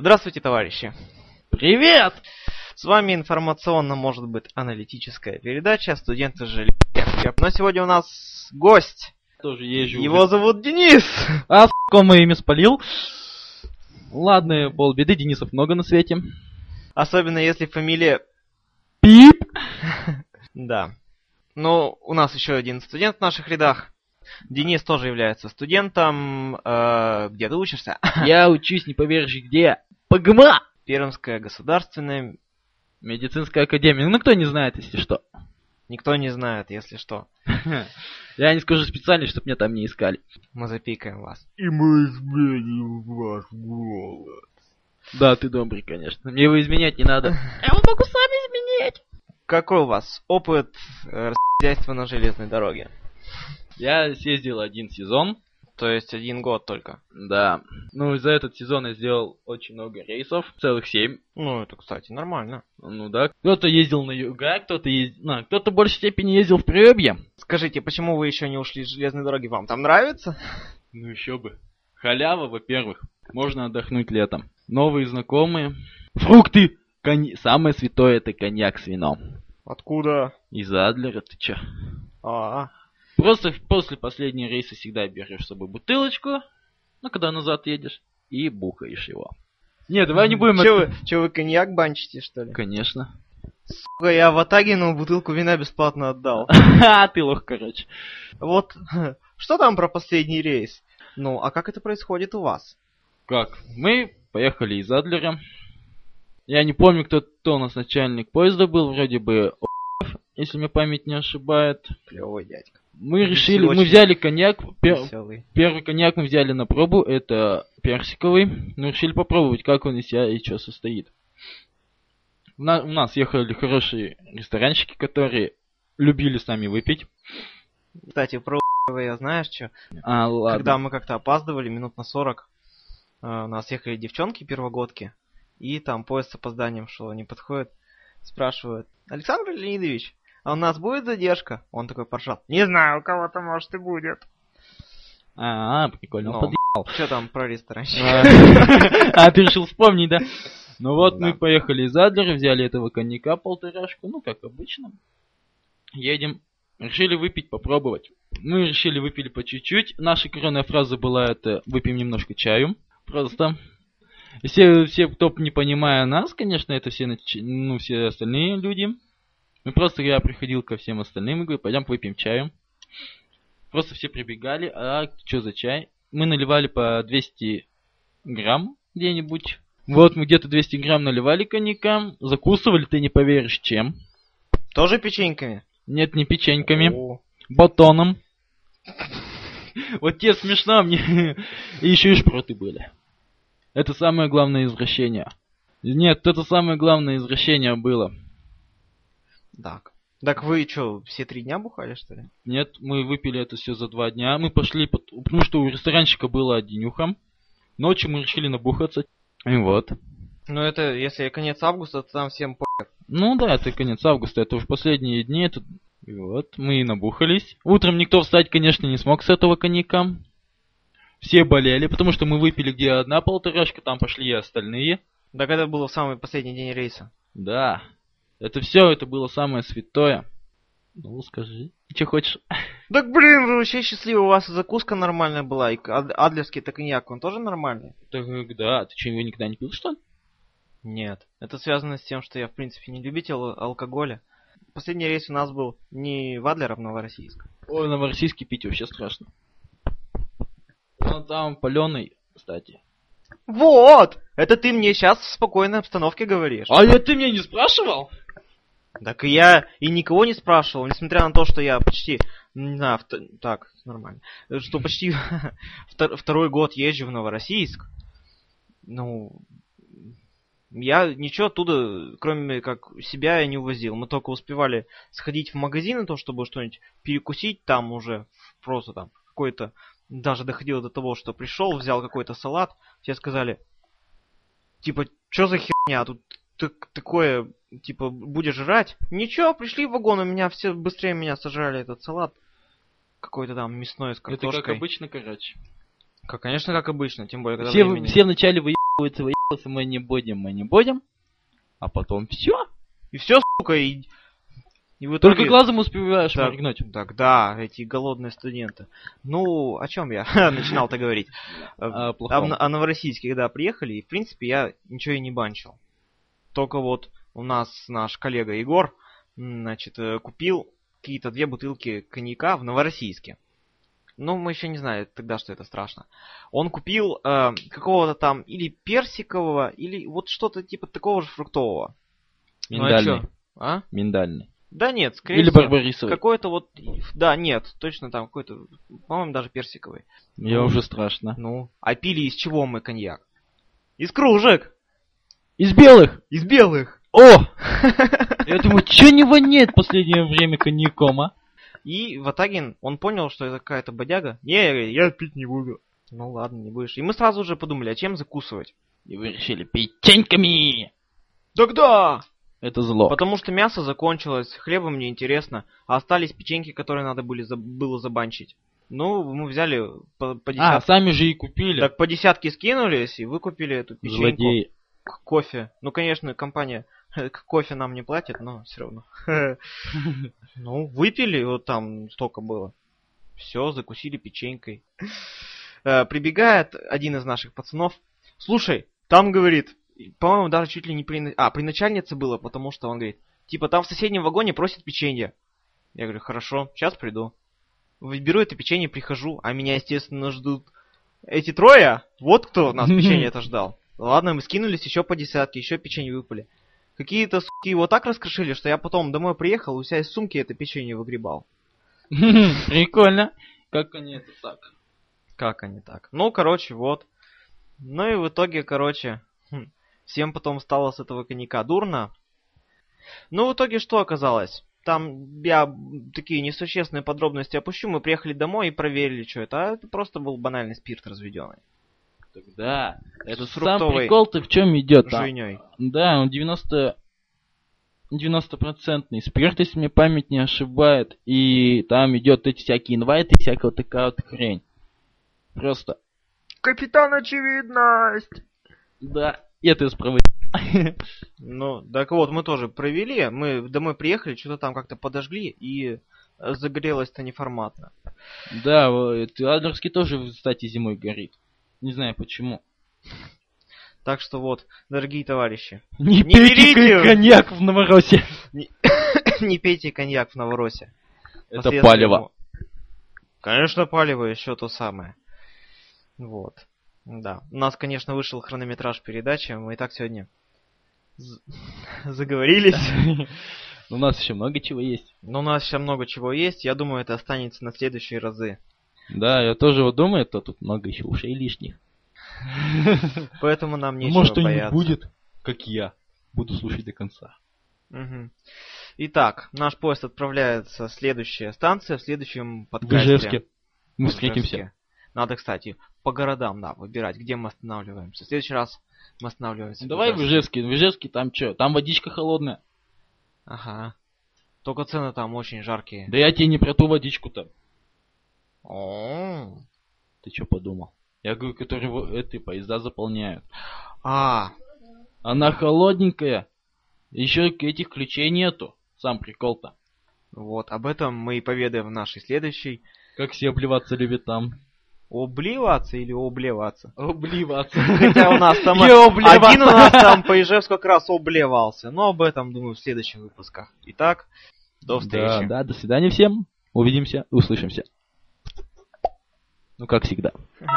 Здравствуйте, товарищи. Привет! С вами информационно, может быть, аналитическая передача «Студенты жили». Но сегодня у нас гость. Тоже езжу. Его зовут Денис. А, с***ка, мое имя спалил. Ладно, полбеды, Денисов много на свете. Особенно если фамилия... Пип! Да. Но у нас еще один студент в наших рядах. Денис тоже является студентом. Э, где ты учишься? Я учусь, не поверишь, где? ПГМА! Пермская государственная. Медицинская академия. Ну, кто не знает, если что. Никто не знает, если что. Я не скажу специально, чтобы меня там не искали. Мы запикаем вас. И мы изменим ваш голос. Да, ты добрый, конечно. Мне его изменять не надо. Я его могу сам изменить. Какой у вас опыт э, на железной дороге? Я съездил один сезон. То есть один год только? Да. Ну, за этот сезон я сделал очень много рейсов. Целых семь. Ну, это, кстати, нормально. Ну да. Кто-то ездил на юга, кто-то ездил... Ну, кто-то в большей степени ездил в Приобье. Скажите, почему вы еще не ушли с железной дороги? Вам там нравится? Ну еще бы. Халява, во-первых. Можно отдохнуть летом. Новые знакомые. Фрукты! Конь... Самое святое это коньяк с вином. Откуда? Из Адлера, ты чё? А, -а. Просто после последнего рейса всегда берешь с собой бутылочку, ну, когда назад едешь, и бухаешь его. Не, давай не будем... Че вы, че вы коньяк банчите, что ли? Конечно. Сука, я в Атагину бутылку вина бесплатно отдал. А, ты лох, короче. Вот, что там про последний рейс? Ну, а как это происходит у вас? Как? Мы поехали из Адлера. Я не помню, кто, кто у нас начальник поезда был, вроде бы если мне память не ошибает. Клевый дядька. Мы решили, мы взяли коньяк, пер, первый коньяк мы взяли на пробу, это персиковый. Мы решили попробовать, как он из себя и что состоит. У нас, у нас ехали хорошие ресторанщики, которые любили с нами выпить. Кстати, про я знаешь что? А, ладно. Когда мы как-то опаздывали минут на 40, э, у нас ехали девчонки первогодки, и там поезд с опозданием шел, они подходят, спрашивают, Александр Леонидович, у нас будет задержка? Он такой поржал. Не знаю, у кого-то может и будет. А, прикольно, он подъебал. Что там про ресторан? А, ты решил вспомнить, да? Ну вот, мы поехали из Адлера, взяли этого коньяка полторашку, ну, как обычно. Едем, решили выпить, попробовать. Мы решили выпили по чуть-чуть. Наша коронная фраза была это «выпьем немножко чаю». Просто все, все, кто не понимая нас, конечно, это все, ну, все остальные люди, ну просто я приходил ко всем остальным и говорю, пойдем выпьем чаю. Просто все прибегали, а что за чай? Мы наливали по 200 грамм где-нибудь. Вот мы где-то 200 грамм наливали коньяка, закусывали, ты не поверишь, чем. Тоже печеньками? Нет, не печеньками. О. Батоном. Вот тебе смешно, мне... И еще и шпроты были. Это самое главное извращение. Нет, это самое главное извращение было. Так. Так вы что, все три дня бухали, что ли? Нет, мы выпили это все за два дня. Мы пошли, потому что у ресторанщика было одинюха. Ночью мы решили набухаться. И вот. Ну это, если конец августа, то там всем по... Ну да, это конец августа, это уже последние дни. Это... И вот, мы и набухались. Утром никто встать, конечно, не смог с этого коньяка. Все болели, потому что мы выпили где одна полторашка, там пошли и остальные. Так это было в самый последний день рейса. Да, это все, это было самое святое. Ну, скажи, что хочешь? Так, блин, вы вообще счастливы, у вас закуска нормальная была, и адлерский так коньяк, он тоже нормальный? Так, да, ты что, его никогда не пил, что ли? Нет, это связано с тем, что я, в принципе, не любитель алкоголя. Последний рейс у нас был не в Адлер, а в Новороссийск. Ой, Новороссийский пить вообще страшно. Он там паленый, кстати. Вот! Это ты мне сейчас в спокойной обстановке говоришь. А я ты меня не спрашивал? Так и я и никого не спрашивал, несмотря на то, что я почти, не знаю, так, нормально, что почти второй год езжу в Новороссийск. Ну, я ничего оттуда, кроме как себя, я не увозил. Мы только успевали сходить в магазин, то, чтобы что-нибудь перекусить там уже, просто там, какой-то, даже доходило до того, что пришел, взял какой-то салат, все сказали, типа, что за херня, тут такое, типа, будешь жрать? Ничего, пришли в вагон, у меня все быстрее меня сожрали этот салат. Какой-то там мясной с картошкой. Это как обычно, короче. Как, конечно, как обычно, тем более, когда все, времени... все вначале вы выебываться, выебываться, мы не будем, мы не будем. А потом все. И все, сука, и... и в Только итоге- глазом успеваешь Так, моргнуть. Так, да, эти голодные студенты. Ну, о чем я начинал-то говорить? О А плохом. в- а Новороссийске, когда приехали, и, в принципе, я ничего и не банчил. Только вот у нас наш коллега Егор, значит, э, купил какие-то две бутылки коньяка в Новороссийске. Ну, мы еще не знали тогда, что это страшно. Он купил э, какого-то там или персикового, или вот что-то типа такого же фруктового. Ну, а Миндальный. чё? А? Миндальный. Да нет, скорее Или барбарисовый. какой-то вот... Да, нет, точно там какой-то, по-моему, даже персиковый. Мне уже страшно. Ну, а пили из чего мы коньяк? Из кружек! Из белых! Из белых! О! Я думаю, чё не воняет в последнее время коньяком, а? И Ватагин, он понял, что это какая-то бодяга. Не, я пить не буду. Ну ладно, не будешь. И мы сразу же подумали, а чем закусывать? И вы решили печеньками! Тогда! Это зло. Потому что мясо закончилось, хлеба мне интересно, а остались печеньки, которые надо были было забанчить. Ну, мы взяли по, по А, десятке. сами же и купили. Так по десятке скинулись и выкупили эту печеньку. Злодеи. К кофе. Ну, конечно, компания к кофе нам не платит, но все равно. Ну, выпили, вот там столько было. Все, закусили печенькой. Э, Прибегает один из наших пацанов. Слушай, там говорит, по-моему, даже чуть ли не при... А, при начальнице было, потому что он говорит, типа, там в соседнем вагоне просят печенье. Я говорю, хорошо, сейчас приду. Беру это печенье, прихожу, а меня, естественно, ждут эти трое. Вот кто нас печенье это ждал. Ладно, мы скинулись еще по десятке, еще печенье выпали. Какие-то суки его так раскрошили, что я потом домой приехал, у себя из сумки это печенье выгребал. Прикольно. Как они это так? Как они так? Ну, короче, вот. Ну и в итоге, короче, хм, всем потом стало с этого коньяка дурно. Ну, в итоге что оказалось? Там я такие несущественные подробности опущу. Мы приехали домой и проверили, что это. А это просто был банальный спирт разведенный. Тогда. Это С сам фруктовой прикол-то в чем идет? Жуйней. Да, он 90... 90-процентный спирт, если мне память не ошибает. И там идет эти всякие инвайты, всякая вот такая вот хрень. Просто. Капитан Очевидность! Да, это я справа. Ну, так вот, мы тоже провели. Мы домой приехали, что-то там как-то подожгли, и загорелось-то неформатно. Да, вот, Адлерский тоже, кстати, зимой горит. Не знаю почему. Так что вот, дорогие товарищи, Не, Не пейте берите! коньяк в Новороссии. не пейте коньяк в Новоросе. Это палево. его- Конечно, палево еще то самое. Вот. Да. У нас, конечно, вышел хронометраж передачи. Мы и так сегодня заговорились. У нас еще много чего есть. Но у нас еще много чего есть. Я думаю, это останется на следующие разы. Да, я тоже вот думаю, то тут много еще ушей лишних. Поэтому нам Ну, нечего Может, бояться. будет, как я. Буду слушать до конца. Мгм. Итак, наш поезд отправляется в следующая станция, в следующем подкасте. В Ижевске. Мы В встретимся. Надо, кстати, по городам, да, выбирать, где мы останавливаемся. В следующий раз мы останавливаемся. Давай в Ижевске. В Ижевске там что? Там водичка холодная. Ага. Только цены там очень жаркие. Да я тебе не про ту водичку-то. О. Ты что подумал? Я говорю, которые эти поезда заполняют. А, Она холодненькая. Еще этих ключей нету. Сам прикол-то. вот, об этом мы и поведаем в нашей следующей. Как все обливаться любят там. Обливаться или облеваться? Обливаться. Хотя у нас там один у нас там по Ижевску как раз облевался. Но об этом, думаю, в следующих выпусках. Итак, до встречи. Да, да, до свидания всем. Увидимся, услышимся. Ну, как всегда. Мгм.